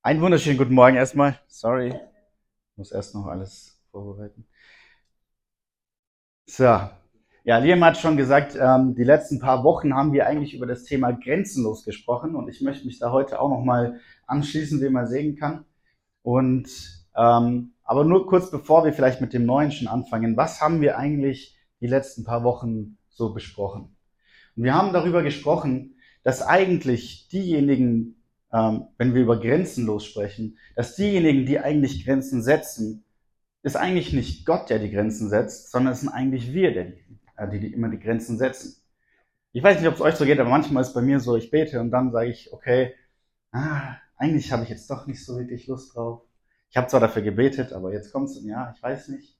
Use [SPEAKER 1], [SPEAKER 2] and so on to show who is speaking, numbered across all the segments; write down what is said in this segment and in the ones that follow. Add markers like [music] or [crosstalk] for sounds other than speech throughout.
[SPEAKER 1] Einen wunderschönen guten Morgen erstmal. Sorry, muss erst noch alles vorbereiten. So, ja, Liam hat schon gesagt, ähm, die letzten paar Wochen haben wir eigentlich über das Thema grenzenlos gesprochen und ich möchte mich da heute auch nochmal anschließen, wie man sehen kann. Und ähm, aber nur kurz bevor wir vielleicht mit dem Neuen schon anfangen, was haben wir eigentlich die letzten paar Wochen so besprochen? Und wir haben darüber gesprochen, dass eigentlich diejenigen, ähm, wenn wir über grenzenlos sprechen, dass diejenigen, die eigentlich Grenzen setzen, ist eigentlich nicht Gott, der die Grenzen setzt, sondern es sind eigentlich wir, der, äh, die, die immer die Grenzen setzen. Ich weiß nicht, ob es euch so geht, aber manchmal ist bei mir so, ich bete und dann sage ich, okay, ah, eigentlich habe ich jetzt doch nicht so wirklich Lust drauf. Ich habe zwar dafür gebetet, aber jetzt kommt es, ja, ich weiß nicht.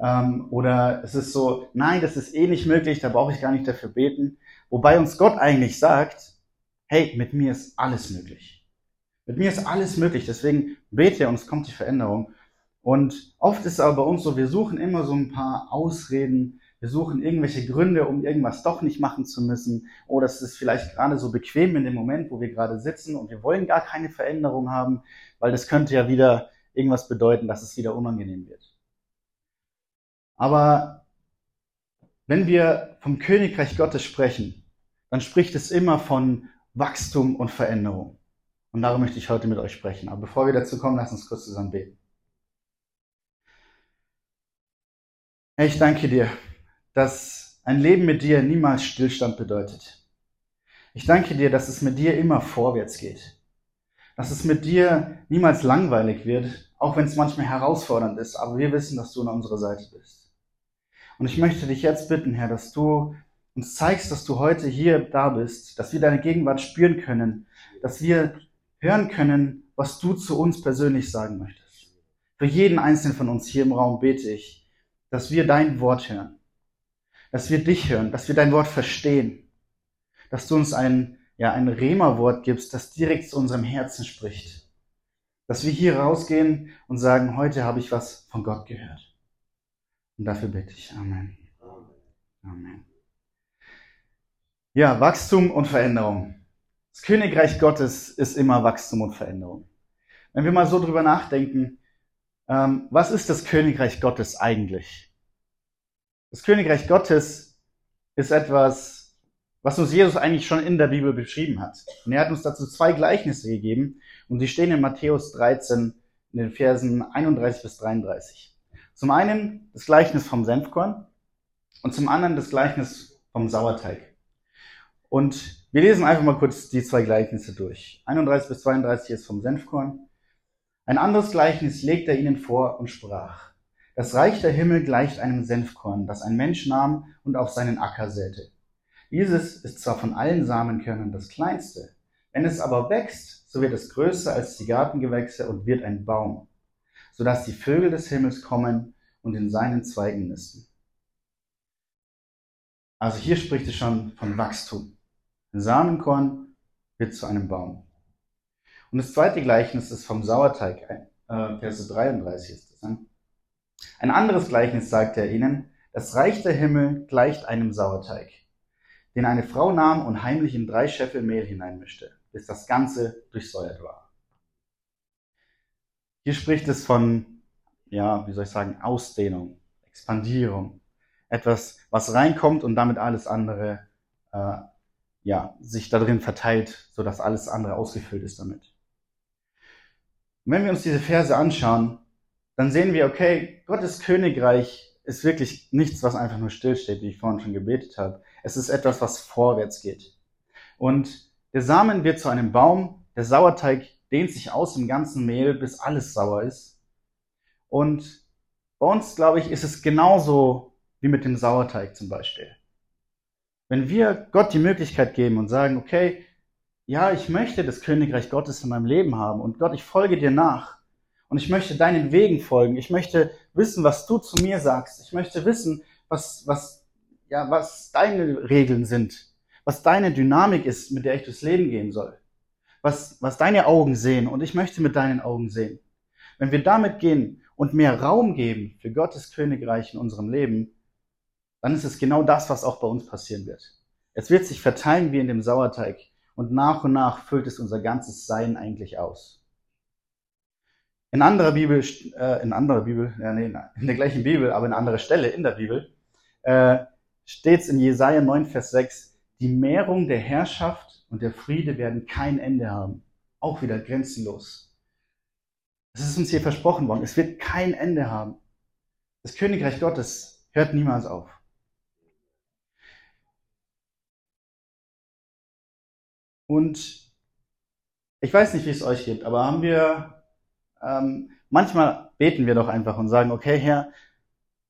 [SPEAKER 1] Ähm, oder es ist so, nein, das ist eh nicht möglich, da brauche ich gar nicht dafür beten. Wobei uns Gott eigentlich sagt, hey, mit mir ist alles möglich. Mit mir ist alles möglich, deswegen bete und es kommt die Veränderung. Und oft ist es aber bei uns so, wir suchen immer so ein paar Ausreden, wir suchen irgendwelche Gründe, um irgendwas doch nicht machen zu müssen. Oder es ist vielleicht gerade so bequem in dem Moment, wo wir gerade sitzen und wir wollen gar keine Veränderung haben, weil das könnte ja wieder irgendwas bedeuten, dass es wieder unangenehm wird. Aber wenn wir vom Königreich Gottes sprechen, dann spricht es immer von Wachstum und Veränderung. Und darum möchte ich heute mit euch sprechen. Aber bevor wir dazu kommen, lass uns kurz zusammen beten. Ich danke dir, dass ein Leben mit dir niemals Stillstand bedeutet. Ich danke dir, dass es mit dir immer vorwärts geht. Dass es mit dir niemals langweilig wird, auch wenn es manchmal herausfordernd ist, aber wir wissen, dass du an unserer Seite bist. Und ich möchte dich jetzt bitten, Herr, dass du uns zeigst, dass du heute hier da bist, dass wir deine Gegenwart spüren können, dass wir hören können, was du zu uns persönlich sagen möchtest. Für jeden einzelnen von uns hier im Raum bete ich, dass wir dein Wort hören, dass wir dich hören, dass wir dein Wort verstehen, dass du uns ein, ja, ein Rema-Wort gibst, das direkt zu unserem Herzen spricht. Dass wir hier rausgehen und sagen, heute habe ich was von Gott gehört. Und dafür bitte ich. Amen. Amen. Ja, Wachstum und Veränderung. Das Königreich Gottes ist immer Wachstum und Veränderung. Wenn wir mal so drüber nachdenken, ähm, was ist das Königreich Gottes eigentlich? Das Königreich Gottes ist etwas, was uns Jesus eigentlich schon in der Bibel beschrieben hat. Und er hat uns dazu zwei Gleichnisse gegeben und die stehen in Matthäus 13 in den Versen 31 bis 33. Zum einen das Gleichnis vom Senfkorn und zum anderen das Gleichnis vom Sauerteig. Und wir lesen einfach mal kurz die zwei Gleichnisse durch. 31 bis 32 ist vom Senfkorn. Ein anderes Gleichnis legt er ihnen vor und sprach. Das Reich der Himmel gleicht einem Senfkorn, das ein Mensch nahm und auf seinen Acker säte. Dieses ist zwar von allen Samenkörnern das kleinste, wenn es aber wächst, so wird es größer als die Gartengewächse und wird ein Baum, so dass die Vögel des Himmels kommen und in seinen Zweigen nisten. Also hier spricht es schon von Wachstum. Ein Samenkorn wird zu einem Baum. Und das zweite Gleichnis ist vom Sauerteig, äh, Verse 33 ist das. Ne? Ein anderes Gleichnis sagt er ihnen, das Reich der Himmel gleicht einem Sauerteig, den eine Frau nahm und heimlich in drei Scheffel Mehl hineinmischte, bis das Ganze durchsäuert war. Hier spricht es von, ja, wie soll ich sagen, Ausdehnung, Expandierung. Etwas, was reinkommt und damit alles andere äh, ja, sich darin verteilt, so dass alles andere ausgefüllt ist damit. Und wenn wir uns diese Verse anschauen, dann sehen wir, okay, Gottes Königreich ist wirklich nichts, was einfach nur stillsteht, wie ich vorhin schon gebetet habe. Es ist etwas, was vorwärts geht. Und der Samen wird zu einem Baum, der Sauerteig dehnt sich aus im ganzen Mehl, bis alles sauer ist. Und bei uns, glaube ich, ist es genauso wie mit dem Sauerteig zum Beispiel. Wenn wir Gott die Möglichkeit geben und sagen, okay, ja, ich möchte das Königreich Gottes in meinem Leben haben und Gott, ich folge dir nach und ich möchte deinen Wegen folgen. Ich möchte wissen, was du zu mir sagst. Ich möchte wissen, was, was, ja, was deine Regeln sind, was deine Dynamik ist, mit der ich durchs Leben gehen soll. Was, was deine Augen sehen und ich möchte mit deinen Augen sehen. Wenn wir damit gehen und mehr Raum geben für Gottes Königreich in unserem Leben, dann ist es genau das, was auch bei uns passieren wird. Es wird sich verteilen wie in dem Sauerteig und nach und nach füllt es unser ganzes Sein eigentlich aus. In anderer Bibel, äh, in anderer Bibel, ja, nee, in der gleichen Bibel, aber in anderer Stelle in der Bibel, äh, steht es in Jesaja 9, Vers 6, die Mehrung der Herrschaft und der Friede werden kein Ende haben. Auch wieder grenzenlos. Das ist uns hier versprochen worden. Es wird kein Ende haben. Das Königreich Gottes hört niemals auf. Und ich weiß nicht, wie es euch geht, aber haben wir, ähm, manchmal beten wir doch einfach und sagen, okay, Herr,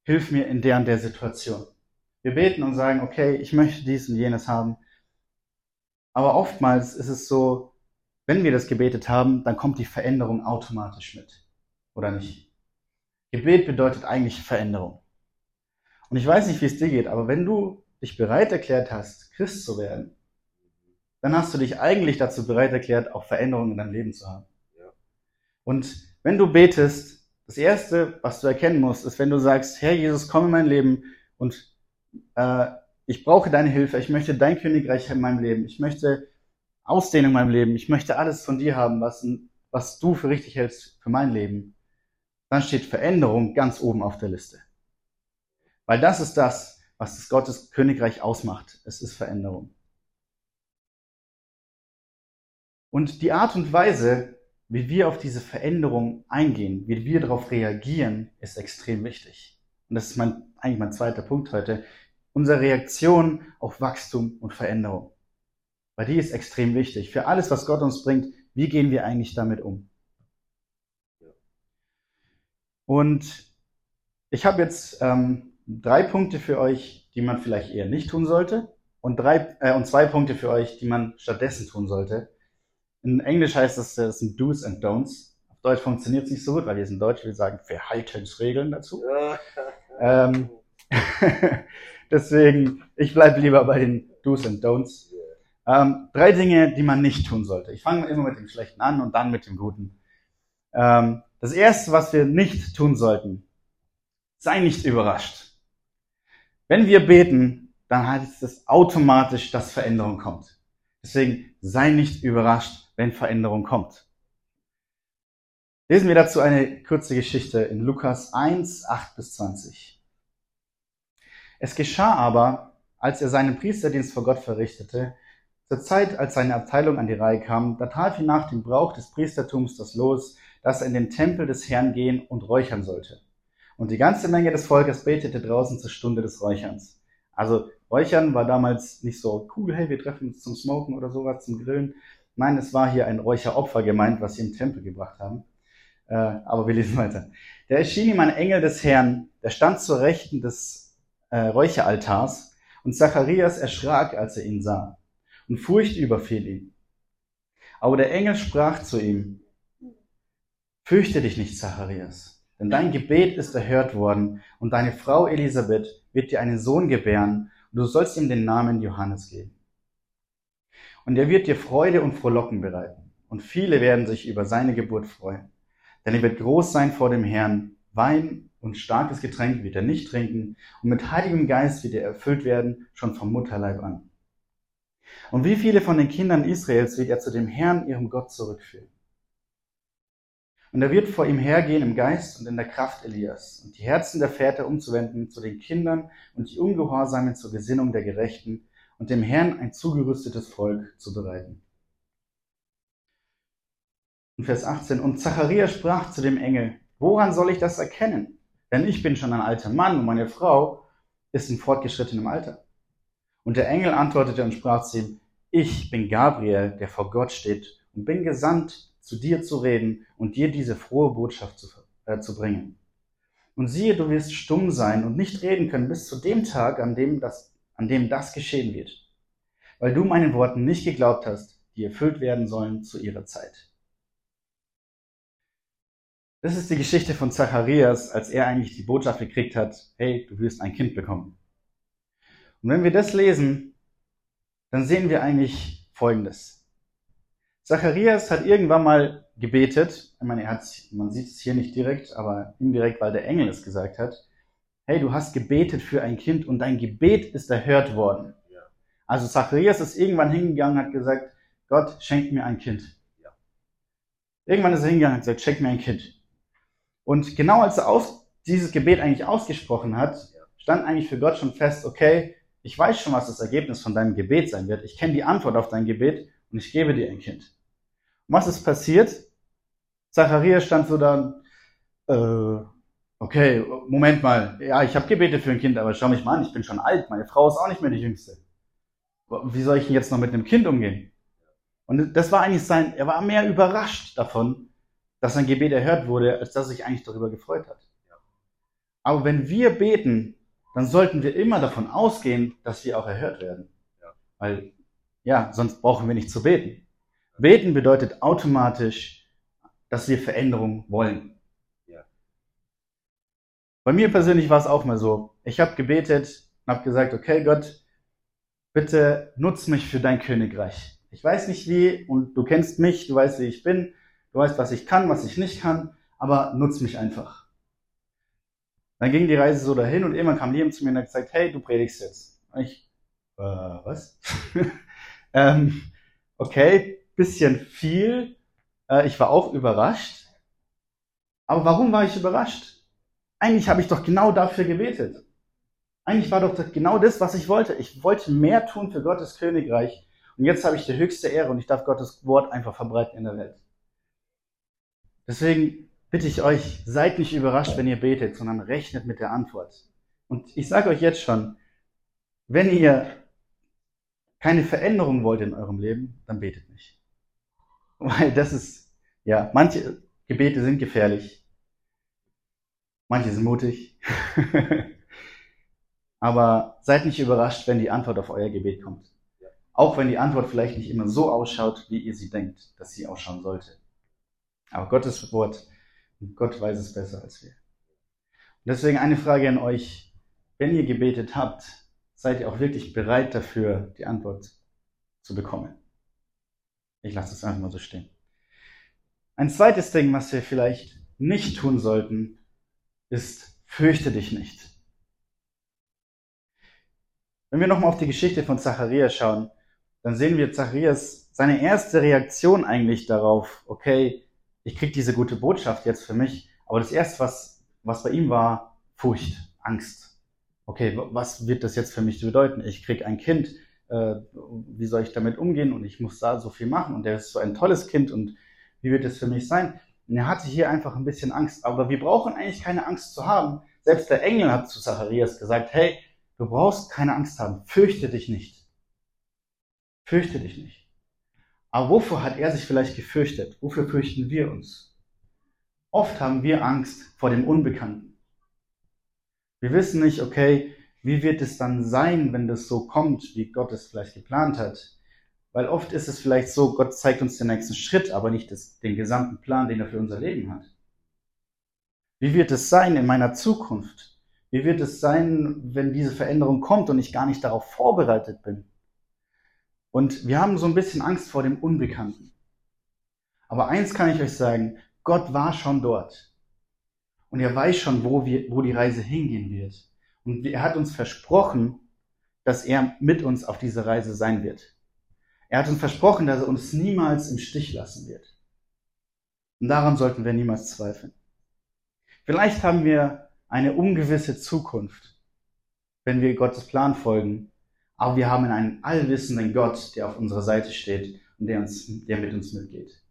[SPEAKER 1] hilf mir in der und der Situation. Wir beten und sagen, okay, ich möchte dies und jenes haben. Aber oftmals ist es so, wenn wir das gebetet haben, dann kommt die Veränderung automatisch mit. Oder nicht? Gebet bedeutet eigentlich Veränderung. Und ich weiß nicht, wie es dir geht, aber wenn du dich bereit erklärt hast, Christ zu werden, dann hast du dich eigentlich dazu bereit erklärt, auch Veränderungen in deinem Leben zu haben. Ja. Und wenn du betest, das Erste, was du erkennen musst, ist, wenn du sagst, Herr Jesus, komm in mein Leben und äh, ich brauche deine Hilfe, ich möchte dein Königreich in meinem Leben, ich möchte Ausdehnung in meinem Leben, ich möchte alles von dir haben, was, was du für richtig hältst für mein Leben, dann steht Veränderung ganz oben auf der Liste. Weil das ist das, was das Gottes Königreich ausmacht. Es ist Veränderung. Und die Art und Weise, wie wir auf diese Veränderung eingehen, wie wir darauf reagieren, ist extrem wichtig. Und das ist mein, eigentlich mein zweiter Punkt heute. Unsere Reaktion auf Wachstum und Veränderung. Weil die ist extrem wichtig. Für alles, was Gott uns bringt, wie gehen wir eigentlich damit um? Und ich habe jetzt ähm, drei Punkte für euch, die man vielleicht eher nicht tun sollte, und drei äh, und zwei Punkte für euch, die man stattdessen tun sollte. In Englisch heißt das, das sind Do's and Don'ts. Auf Deutsch funktioniert es nicht so gut, weil wir sind Deutsch, wir sagen Verhaltensregeln dazu. [laughs] ähm, [laughs] deswegen, ich bleibe lieber bei den Do's and Don'ts. Ähm, drei Dinge, die man nicht tun sollte. Ich fange immer mit dem Schlechten an und dann mit dem Guten. Ähm, das erste, was wir nicht tun sollten, sei nicht überrascht. Wenn wir beten, dann heißt es automatisch, dass Veränderung kommt. Deswegen sei nicht überrascht, wenn Veränderung kommt. Lesen wir dazu eine kurze Geschichte in Lukas 1, 8 bis 20. Es geschah aber, als er seinen Priesterdienst vor Gott verrichtete, zur Zeit, als seine Abteilung an die Reihe kam, da traf ihn nach dem Brauch des Priestertums das Los, dass er in den Tempel des Herrn gehen und räuchern sollte. Und die ganze Menge des Volkes betete draußen zur Stunde des Räucherns. Also Räuchern war damals nicht so cool, hey, wir treffen uns zum Smoken oder sowas, zum Grillen. Nein, es war hier ein Räucheropfer gemeint, was sie im Tempel gebracht haben. Äh, aber wir lesen weiter. Da erschien ihm ein Engel des Herrn, der stand zur Rechten des äh, Räucheraltars, und Zacharias erschrak, als er ihn sah, und Furcht überfiel ihn. Aber der Engel sprach zu ihm, Fürchte dich nicht, Zacharias, denn dein Gebet ist erhört worden, und deine Frau Elisabeth wird dir einen Sohn gebären, und du sollst ihm den Namen Johannes geben. Und er wird dir Freude und Frohlocken bereiten. Und viele werden sich über seine Geburt freuen. Denn er wird groß sein vor dem Herrn. Wein und starkes Getränk wird er nicht trinken. Und mit heiligem Geist wird er erfüllt werden, schon vom Mutterleib an. Und wie viele von den Kindern Israels wird er zu dem Herrn, ihrem Gott, zurückführen? Und er wird vor ihm hergehen im Geist und in der Kraft Elias und die Herzen der Väter umzuwenden zu den Kindern und die Ungehorsamen zur Gesinnung der Gerechten und dem Herrn ein zugerüstetes Volk zu bereiten. Und Vers 18. Und Zacharias sprach zu dem Engel, woran soll ich das erkennen? Denn ich bin schon ein alter Mann und meine Frau ist in fortgeschrittenem Alter. Und der Engel antwortete und sprach zu ihm, ich bin Gabriel, der vor Gott steht und bin gesandt, zu dir zu reden und dir diese frohe Botschaft zu, äh, zu bringen. Und siehe, du wirst stumm sein und nicht reden können bis zu dem Tag, an dem das, an dem das geschehen wird, weil du meinen Worten nicht geglaubt hast, die erfüllt werden sollen zu ihrer Zeit. Das ist die Geschichte von Zacharias, als er eigentlich die Botschaft gekriegt hat, hey, du wirst ein Kind bekommen. Und wenn wir das lesen, dann sehen wir eigentlich Folgendes. Zacharias hat irgendwann mal gebetet. Ich meine, er hat, man sieht es hier nicht direkt, aber indirekt, weil der Engel es gesagt hat. Hey, du hast gebetet für ein Kind und dein Gebet ist erhört worden. Ja. Also Zacharias ist irgendwann hingegangen und hat gesagt, Gott, schenk mir ein Kind. Ja. Irgendwann ist er hingegangen und hat gesagt, schenk mir ein Kind. Und genau als er aus, dieses Gebet eigentlich ausgesprochen hat, stand eigentlich für Gott schon fest, okay, ich weiß schon, was das Ergebnis von deinem Gebet sein wird. Ich kenne die Antwort auf dein Gebet und ich gebe dir ein Kind. Und was ist passiert? Zacharias stand so da, äh, okay, Moment mal, ja, ich habe Gebete für ein Kind, aber schau mich mal an, ich bin schon alt, meine Frau ist auch nicht mehr die Jüngste. Wie soll ich denn jetzt noch mit einem Kind umgehen? Und das war eigentlich sein, er war mehr überrascht davon, dass sein Gebet erhört wurde, als dass er sich eigentlich darüber gefreut hat. Aber wenn wir beten, dann sollten wir immer davon ausgehen, dass wir auch erhört werden. Weil, ja, sonst brauchen wir nicht zu beten. Beten bedeutet automatisch, dass wir Veränderung wollen. Bei mir persönlich war es auch mal so. Ich habe gebetet und habe gesagt, okay Gott, bitte nutz mich für dein Königreich. Ich weiß nicht wie und du kennst mich, du weißt, wie ich bin, du weißt, was ich kann, was ich nicht kann, aber nutz mich einfach. Dann ging die Reise so dahin und irgendwann kam jemand zu mir und hat gesagt, hey, du predigst jetzt. Und ich, äh, was? [laughs] ähm, okay, bisschen viel. Äh, ich war auch überrascht. Aber warum war ich überrascht? Eigentlich habe ich doch genau dafür gebetet. Eigentlich war doch genau das, was ich wollte. Ich wollte mehr tun für Gottes Königreich. Und jetzt habe ich die höchste Ehre und ich darf Gottes Wort einfach verbreiten in der Welt. Deswegen bitte ich euch, seid nicht überrascht, wenn ihr betet, sondern rechnet mit der Antwort. Und ich sage euch jetzt schon, wenn ihr keine Veränderung wollt in eurem Leben, dann betet nicht. [laughs] Weil das ist, ja, manche Gebete sind gefährlich. Manche sind mutig. [laughs] Aber seid nicht überrascht, wenn die Antwort auf euer Gebet kommt. Auch wenn die Antwort vielleicht nicht immer so ausschaut, wie ihr sie denkt, dass sie ausschauen sollte. Aber Gottes Wort, Gott weiß es besser als wir. Und deswegen eine Frage an euch. Wenn ihr gebetet habt, seid ihr auch wirklich bereit dafür, die Antwort zu bekommen? Ich lasse es einfach mal so stehen. Ein zweites Ding, was wir vielleicht nicht tun sollten, ist, fürchte dich nicht. Wenn wir nochmal auf die Geschichte von Zacharias schauen, dann sehen wir Zacharias, seine erste Reaktion eigentlich darauf, okay, ich krieg diese gute Botschaft jetzt für mich, aber das erste, was, was bei ihm war, Furcht, Angst. Okay, was wird das jetzt für mich bedeuten? Ich krieg ein Kind, äh, wie soll ich damit umgehen und ich muss da so viel machen und der ist so ein tolles Kind und wie wird es für mich sein? Und er hatte hier einfach ein bisschen Angst. Aber wir brauchen eigentlich keine Angst zu haben. Selbst der Engel hat zu Zacharias gesagt, hey, du brauchst keine Angst haben. Fürchte dich nicht. Fürchte dich nicht. Aber wovor hat er sich vielleicht gefürchtet? Wofür fürchten wir uns? Oft haben wir Angst vor dem Unbekannten. Wir wissen nicht, okay, wie wird es dann sein, wenn das so kommt, wie Gott es vielleicht geplant hat? Weil oft ist es vielleicht so, Gott zeigt uns den nächsten Schritt, aber nicht das, den gesamten Plan, den er für unser Leben hat. Wie wird es sein in meiner Zukunft? Wie wird es sein, wenn diese Veränderung kommt und ich gar nicht darauf vorbereitet bin? Und wir haben so ein bisschen Angst vor dem Unbekannten. Aber eins kann ich euch sagen, Gott war schon dort. Und er weiß schon, wo, wir, wo die Reise hingehen wird. Und er hat uns versprochen, dass er mit uns auf dieser Reise sein wird. Er hat uns versprochen, dass er uns niemals im Stich lassen wird. Und daran sollten wir niemals zweifeln. Vielleicht haben wir eine ungewisse Zukunft, wenn wir Gottes Plan folgen, aber wir haben einen allwissenden Gott, der auf unserer Seite steht und der, uns, der mit uns mitgeht.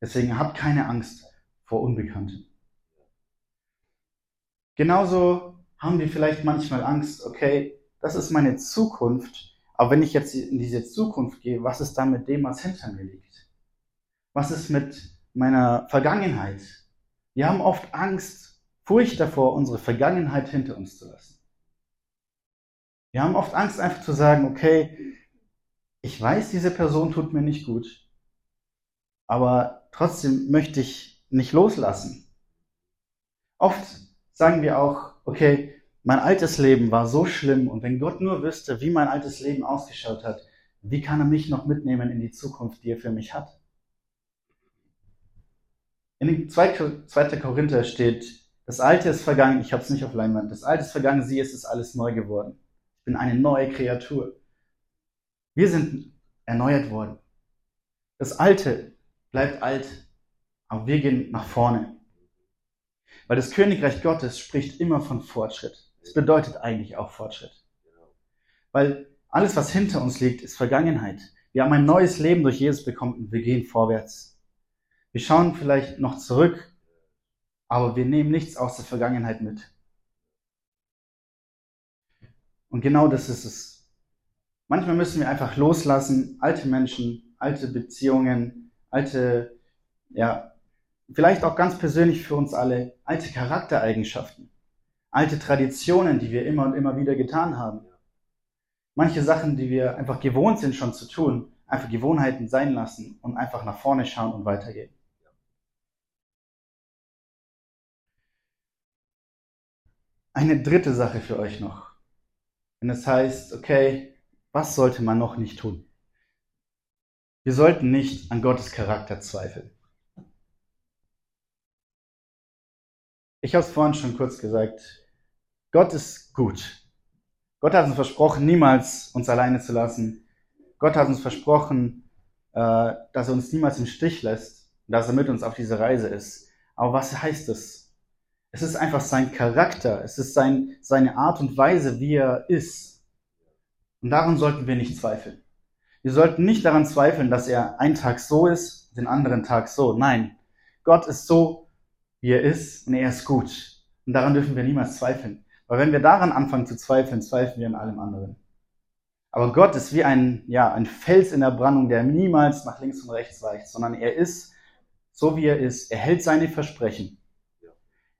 [SPEAKER 1] Deswegen habt keine Angst vor Unbekannten. Genauso haben wir vielleicht manchmal Angst, okay, das ist meine Zukunft aber wenn ich jetzt in diese Zukunft gehe, was ist dann mit dem, was hinter mir liegt? Was ist mit meiner Vergangenheit? Wir haben oft Angst, Furcht davor, unsere Vergangenheit hinter uns zu lassen. Wir haben oft Angst, einfach zu sagen, okay, ich weiß, diese Person tut mir nicht gut, aber trotzdem möchte ich nicht loslassen. Oft sagen wir auch, okay, mein altes Leben war so schlimm und wenn Gott nur wüsste, wie mein altes Leben ausgeschaut hat, wie kann er mich noch mitnehmen in die Zukunft, die er für mich hat? In 2. 2. Korinther steht, das Alte ist vergangen, ich habe es nicht auf Leinwand, das Alte ist vergangen, sieh, es ist alles neu geworden. Ich bin eine neue Kreatur. Wir sind erneuert worden. Das Alte bleibt alt, aber wir gehen nach vorne. Weil das Königreich Gottes spricht immer von Fortschritt. Es bedeutet eigentlich auch Fortschritt. Weil alles, was hinter uns liegt, ist Vergangenheit. Wir haben ein neues Leben durch Jesus bekommen und wir gehen vorwärts. Wir schauen vielleicht noch zurück, aber wir nehmen nichts aus der Vergangenheit mit. Und genau das ist es. Manchmal müssen wir einfach loslassen, alte Menschen, alte Beziehungen, alte, ja, vielleicht auch ganz persönlich für uns alle, alte Charaktereigenschaften, alte Traditionen, die wir immer und immer wieder getan haben. Manche Sachen, die wir einfach gewohnt sind schon zu tun, einfach Gewohnheiten sein lassen und einfach nach vorne schauen und weitergehen. Eine dritte Sache für euch noch. Wenn es heißt, okay, was sollte man noch nicht tun? Wir sollten nicht an Gottes Charakter zweifeln. Ich habe es vorhin schon kurz gesagt. Gott ist gut. Gott hat uns versprochen, niemals uns alleine zu lassen. Gott hat uns versprochen, äh, dass er uns niemals im Stich lässt und dass er mit uns auf dieser Reise ist. Aber was heißt es? Es ist einfach sein Charakter. Es ist sein, seine Art und Weise, wie er ist. Und daran sollten wir nicht zweifeln. Wir sollten nicht daran zweifeln, dass er einen Tag so ist, den anderen Tag so. Nein, Gott ist so, wie er ist und er ist gut. Und daran dürfen wir niemals zweifeln. Weil wenn wir daran anfangen zu zweifeln, zweifeln wir an allem anderen. Aber Gott ist wie ein, ja, ein Fels in der Brandung, der niemals nach links und rechts weicht, sondern er ist so, wie er ist. Er hält seine Versprechen.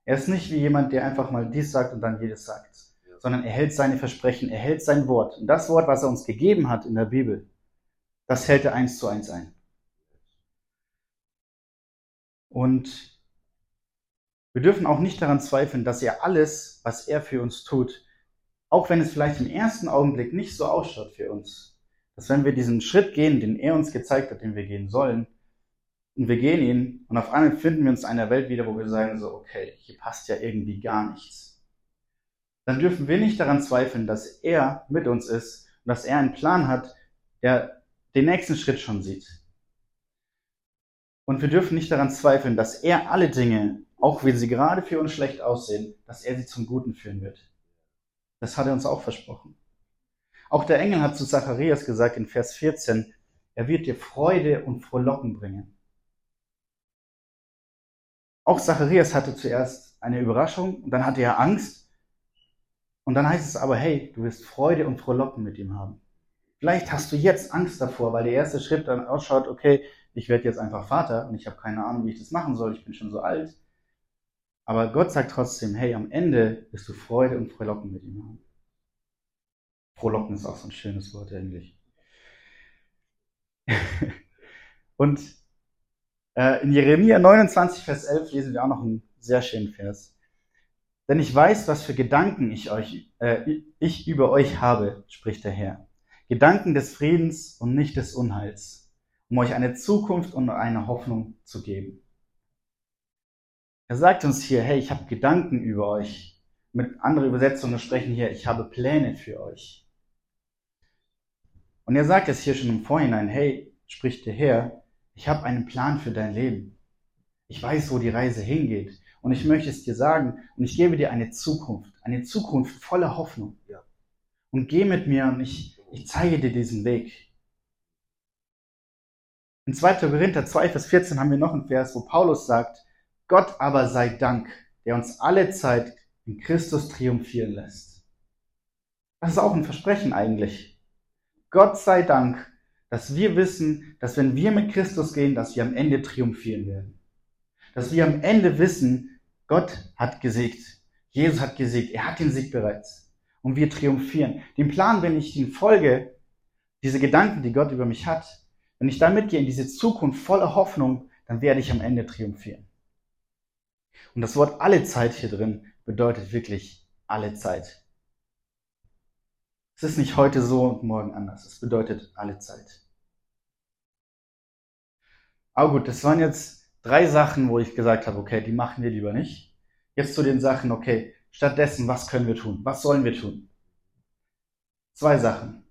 [SPEAKER 1] Er ist nicht wie jemand, der einfach mal dies sagt und dann jedes sagt, sondern er hält seine Versprechen, er hält sein Wort. Und das Wort, was er uns gegeben hat in der Bibel, das hält er eins zu eins ein. Und wir dürfen auch nicht daran zweifeln, dass er alles, was er für uns tut, auch wenn es vielleicht im ersten Augenblick nicht so ausschaut für uns, dass wenn wir diesen Schritt gehen, den er uns gezeigt hat, den wir gehen sollen, und wir gehen ihn und auf einmal finden wir uns in einer Welt wieder, wo wir sagen so, okay, hier passt ja irgendwie gar nichts. Dann dürfen wir nicht daran zweifeln, dass er mit uns ist und dass er einen Plan hat, der den nächsten Schritt schon sieht. Und wir dürfen nicht daran zweifeln, dass er alle Dinge auch wenn sie gerade für uns schlecht aussehen, dass er sie zum Guten führen wird. Das hat er uns auch versprochen. Auch der Engel hat zu Zacharias gesagt in Vers 14, er wird dir Freude und Frohlocken bringen. Auch Zacharias hatte zuerst eine Überraschung und dann hatte er Angst. Und dann heißt es aber, hey, du wirst Freude und Frohlocken mit ihm haben. Vielleicht hast du jetzt Angst davor, weil der erste Schritt dann ausschaut, okay, ich werde jetzt einfach Vater und ich habe keine Ahnung, wie ich das machen soll, ich bin schon so alt. Aber Gott sagt trotzdem, hey, am Ende wirst du Freude und Frohlocken mit ihm haben. Frohlocken ist auch so ein schönes Wort eigentlich. [laughs] und äh, in Jeremia 29, Vers 11 lesen wir auch noch einen sehr schönen Vers. Denn ich weiß, was für Gedanken ich euch, äh, ich über euch habe, spricht der Herr. Gedanken des Friedens und nicht des Unheils, um euch eine Zukunft und eine Hoffnung zu geben. Er sagt uns hier, hey, ich habe Gedanken über euch. Mit anderen Übersetzungen sprechen hier, ich habe Pläne für euch. Und er sagt es hier schon im Vorhinein, hey, spricht der Herr, ich habe einen Plan für dein Leben. Ich weiß, wo die Reise hingeht. Und ich möchte es dir sagen und ich gebe dir eine Zukunft, eine Zukunft voller Hoffnung. Ja. Und geh mit mir und ich, ich zeige dir diesen Weg. In 2. Korinther 2, Vers 14 haben wir noch einen Vers, wo Paulus sagt, Gott aber sei Dank, der uns alle Zeit in Christus triumphieren lässt. Das ist auch ein Versprechen eigentlich. Gott sei Dank, dass wir wissen, dass wenn wir mit Christus gehen, dass wir am Ende triumphieren werden. Dass wir am Ende wissen, Gott hat gesiegt. Jesus hat gesiegt. Er hat den Sieg bereits. Und wir triumphieren. Den Plan, wenn ich ihn folge, diese Gedanken, die Gott über mich hat, wenn ich damit gehe in diese Zukunft voller Hoffnung, dann werde ich am Ende triumphieren. Und das Wort alle Zeit hier drin bedeutet wirklich alle Zeit. Es ist nicht heute so und morgen anders. Es bedeutet alle Zeit. Aber gut, das waren jetzt drei Sachen, wo ich gesagt habe, okay, die machen wir lieber nicht. Jetzt zu den Sachen, okay, stattdessen, was können wir tun? Was sollen wir tun? Zwei Sachen.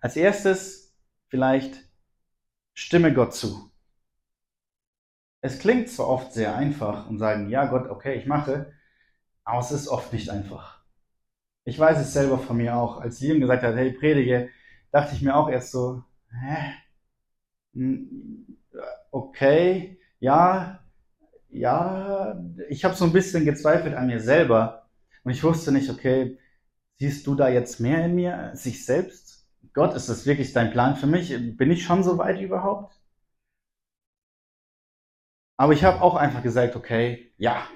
[SPEAKER 1] Als erstes vielleicht stimme Gott zu. Es klingt zwar oft sehr einfach und sagen, ja Gott, okay, ich mache, aber es ist oft nicht einfach. Ich weiß es selber von mir auch. Als Liam gesagt hat, hey, predige, dachte ich mir auch erst so, hä? Hm, okay, ja, ja, ich habe so ein bisschen gezweifelt an mir selber und ich wusste nicht, okay, siehst du da jetzt mehr in mir, sich selbst? Gott, ist das wirklich dein Plan für mich? Bin ich schon so weit überhaupt? Aber ich habe auch einfach gesagt, okay, ja,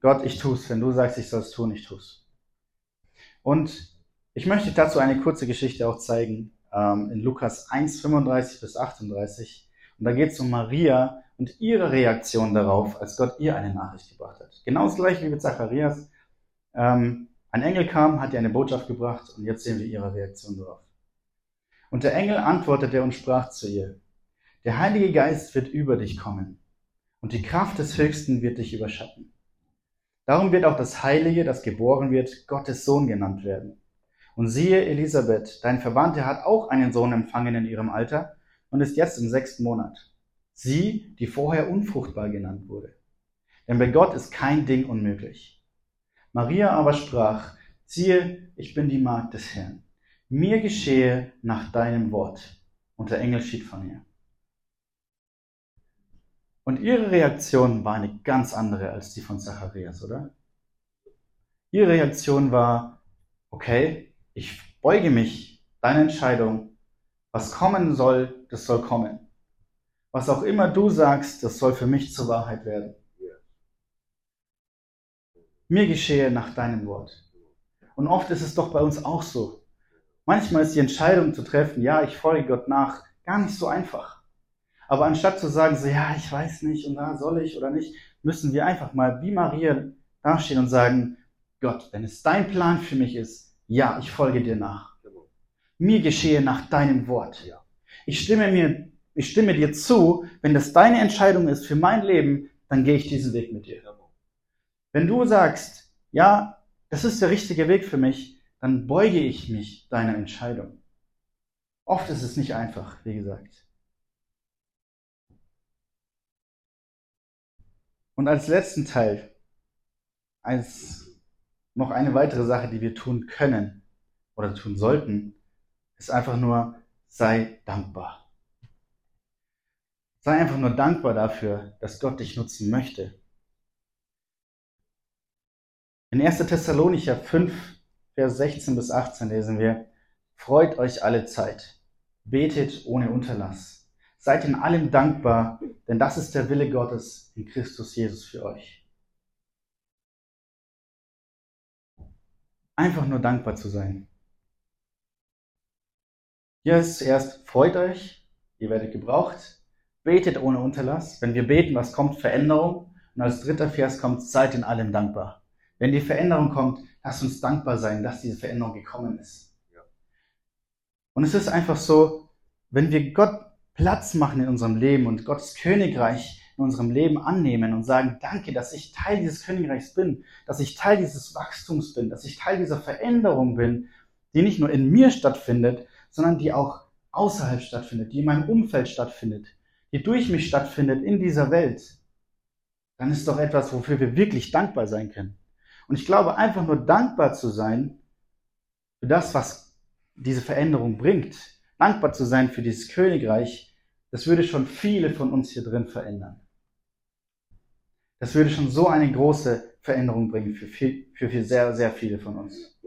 [SPEAKER 1] Gott, ich tu's. Wenn du sagst, ich soll es tun, ich tu's. Und ich möchte dazu eine kurze Geschichte auch zeigen, ähm, in Lukas 1, 35 bis 38. Und da geht es um Maria und ihre Reaktion darauf, als Gott ihr eine Nachricht gebracht hat. Genau das gleiche wie mit Zacharias. Ähm, ein Engel kam, hat ihr eine Botschaft gebracht und jetzt sehen wir ihre Reaktion darauf. Und der Engel antwortete und sprach zu ihr, der Heilige Geist wird über dich kommen und die Kraft des Höchsten wird dich überschatten. Darum wird auch das Heilige, das geboren wird, Gottes Sohn genannt werden. Und siehe, Elisabeth, dein Verwandter hat auch einen Sohn empfangen in ihrem Alter und ist jetzt im sechsten Monat. Sie, die vorher unfruchtbar genannt wurde. Denn bei Gott ist kein Ding unmöglich. Maria aber sprach, siehe, ich bin die Magd des Herrn. Mir geschehe nach deinem Wort. Und der Engel schied von ihr. Und ihre Reaktion war eine ganz andere als die von Zacharias, oder? Ihre Reaktion war, okay, ich beuge mich, deine Entscheidung, was kommen soll, das soll kommen. Was auch immer du sagst, das soll für mich zur Wahrheit werden. Mir geschehe nach deinem Wort. Und oft ist es doch bei uns auch so. Manchmal ist die Entscheidung zu treffen, ja, ich folge Gott nach, gar nicht so einfach. Aber anstatt zu sagen, so, ja, ich weiß nicht und da soll ich oder nicht, müssen wir einfach mal wie Maria dastehen und sagen, Gott, wenn es dein Plan für mich ist, ja, ich folge dir nach. Mir geschehe nach deinem Wort. Ich stimme mir, ich stimme dir zu, wenn das deine Entscheidung ist für mein Leben, dann gehe ich diesen Weg mit dir. Wenn du sagst, ja, das ist der richtige Weg für mich, dann beuge ich mich deiner Entscheidung. Oft ist es nicht einfach, wie gesagt. Und als letzten Teil, als noch eine weitere Sache, die wir tun können oder tun sollten, ist einfach nur, sei dankbar. Sei einfach nur dankbar dafür, dass Gott dich nutzen möchte. In 1. Thessalonicher 5, Vers 16 bis 18 lesen wir, Freut euch alle Zeit, betet ohne Unterlass Seid in allem dankbar, denn das ist der Wille Gottes in Christus Jesus für euch. Einfach nur dankbar zu sein. Hier ist zuerst, freut euch, ihr werdet gebraucht, betet ohne Unterlass. Wenn wir beten, was kommt? Veränderung. Und als dritter Vers kommt, seid in allem dankbar. Wenn die Veränderung kommt, lasst uns dankbar sein, dass diese Veränderung gekommen ist. Und es ist einfach so, wenn wir Gott Platz machen in unserem Leben und Gottes Königreich in unserem Leben annehmen und sagen, danke, dass ich Teil dieses Königreichs bin, dass ich Teil dieses Wachstums bin, dass ich Teil dieser Veränderung bin, die nicht nur in mir stattfindet, sondern die auch außerhalb stattfindet, die in meinem Umfeld stattfindet, die durch mich stattfindet in dieser Welt, dann ist doch etwas, wofür wir wirklich dankbar sein können. Und ich glaube, einfach nur dankbar zu sein für das, was diese Veränderung bringt, dankbar zu sein für dieses Königreich, das würde schon viele von uns hier drin verändern. Das würde schon so eine große Veränderung bringen für, viel, für viel, sehr, sehr viele von uns.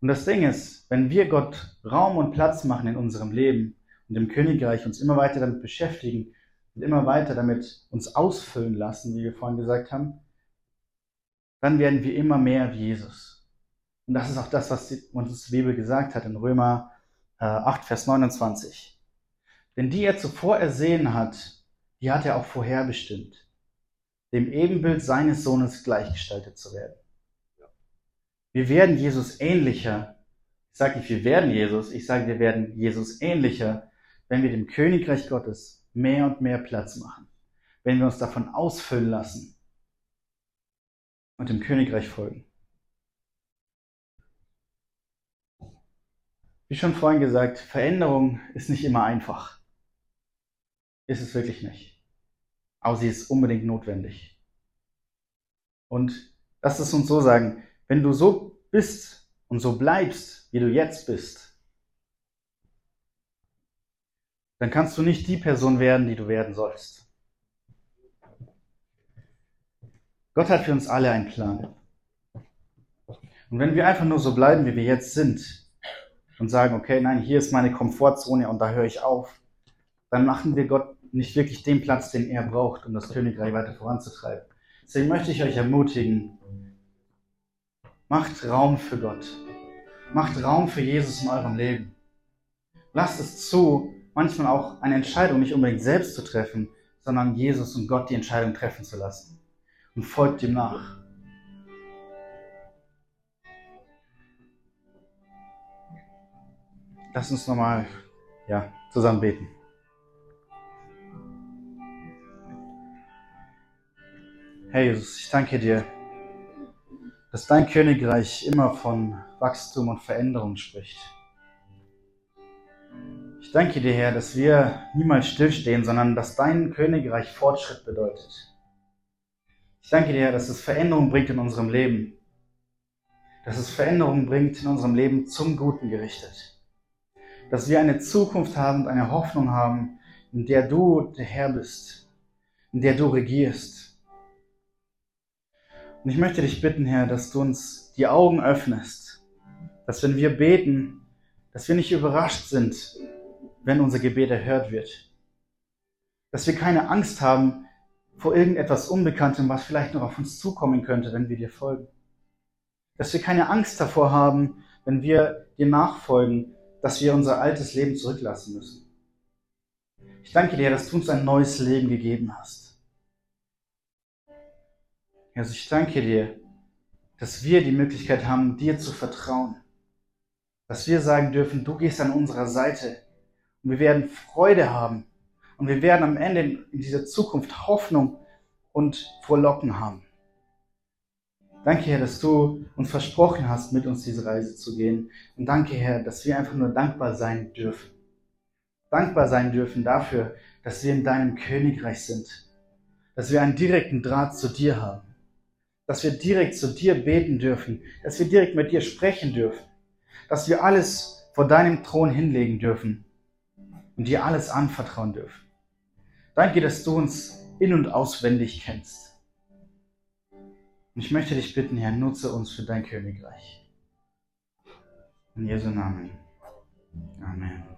[SPEAKER 1] Und das Ding ist, wenn wir Gott Raum und Platz machen in unserem Leben und im Königreich uns immer weiter damit beschäftigen und immer weiter damit uns ausfüllen lassen, wie wir vorhin gesagt haben, dann werden wir immer mehr wie Jesus. Und das ist auch das, was uns die Bibel gesagt hat in Römer 8, äh, Vers 29. Denn die er zuvor ersehen hat, die hat er auch vorherbestimmt, dem Ebenbild seines Sohnes gleichgestaltet zu werden. Wir werden Jesus ähnlicher. Ich sage nicht, wir werden Jesus, ich sage, wir werden Jesus ähnlicher, wenn wir dem Königreich Gottes mehr und mehr Platz machen. Wenn wir uns davon ausfüllen lassen und dem Königreich folgen. Wie schon vorhin gesagt, Veränderung ist nicht immer einfach. Ist es wirklich nicht. aber sie ist unbedingt notwendig. Und lass es uns so sagen, wenn du so bist und so bleibst, wie du jetzt bist, dann kannst du nicht die Person werden, die du werden sollst. Gott hat für uns alle einen Plan. Und wenn wir einfach nur so bleiben, wie wir jetzt sind, und sagen, okay, nein, hier ist meine Komfortzone und da höre ich auf, dann machen wir Gott nicht wirklich den Platz, den er braucht, um das Königreich weiter voranzutreiben. Deswegen möchte ich euch ermutigen, macht Raum für Gott. Macht Raum für Jesus in eurem Leben. Lasst es zu, manchmal auch eine Entscheidung nicht unbedingt selbst zu treffen, sondern Jesus und Gott die Entscheidung treffen zu lassen. Und folgt ihm nach. Lass uns nochmal ja, zusammen beten. Herr Jesus, ich danke dir, dass dein Königreich immer von Wachstum und Veränderung spricht. Ich danke dir, Herr, dass wir niemals stillstehen, sondern dass dein Königreich Fortschritt bedeutet. Ich danke dir, Herr, dass es Veränderung bringt in unserem Leben. Dass es Veränderung bringt in unserem Leben zum Guten gerichtet dass wir eine Zukunft haben und eine Hoffnung haben, in der du der Herr bist, in der du regierst. Und ich möchte dich bitten, Herr, dass du uns die Augen öffnest, dass wenn wir beten, dass wir nicht überrascht sind, wenn unser Gebet erhört wird. Dass wir keine Angst haben vor irgendetwas Unbekanntem, was vielleicht noch auf uns zukommen könnte, wenn wir dir folgen. Dass wir keine Angst davor haben, wenn wir dir nachfolgen, dass wir unser altes Leben zurücklassen müssen. Ich danke dir, dass du uns ein neues Leben gegeben hast. Also ich danke dir, dass wir die Möglichkeit haben, dir zu vertrauen. Dass wir sagen dürfen, du gehst an unserer Seite und wir werden Freude haben und wir werden am Ende in dieser Zukunft Hoffnung und Vorlocken haben. Danke, Herr, dass du uns versprochen hast, mit uns diese Reise zu gehen. Und danke, Herr, dass wir einfach nur dankbar sein dürfen. Dankbar sein dürfen dafür, dass wir in deinem Königreich sind. Dass wir einen direkten Draht zu dir haben. Dass wir direkt zu dir beten dürfen. Dass wir direkt mit dir sprechen dürfen. Dass wir alles vor deinem Thron hinlegen dürfen. Und dir alles anvertrauen dürfen. Danke, dass du uns in und auswendig kennst. Und ich möchte dich bitten, Herr, nutze uns für dein Königreich. In Jesu Namen. Amen.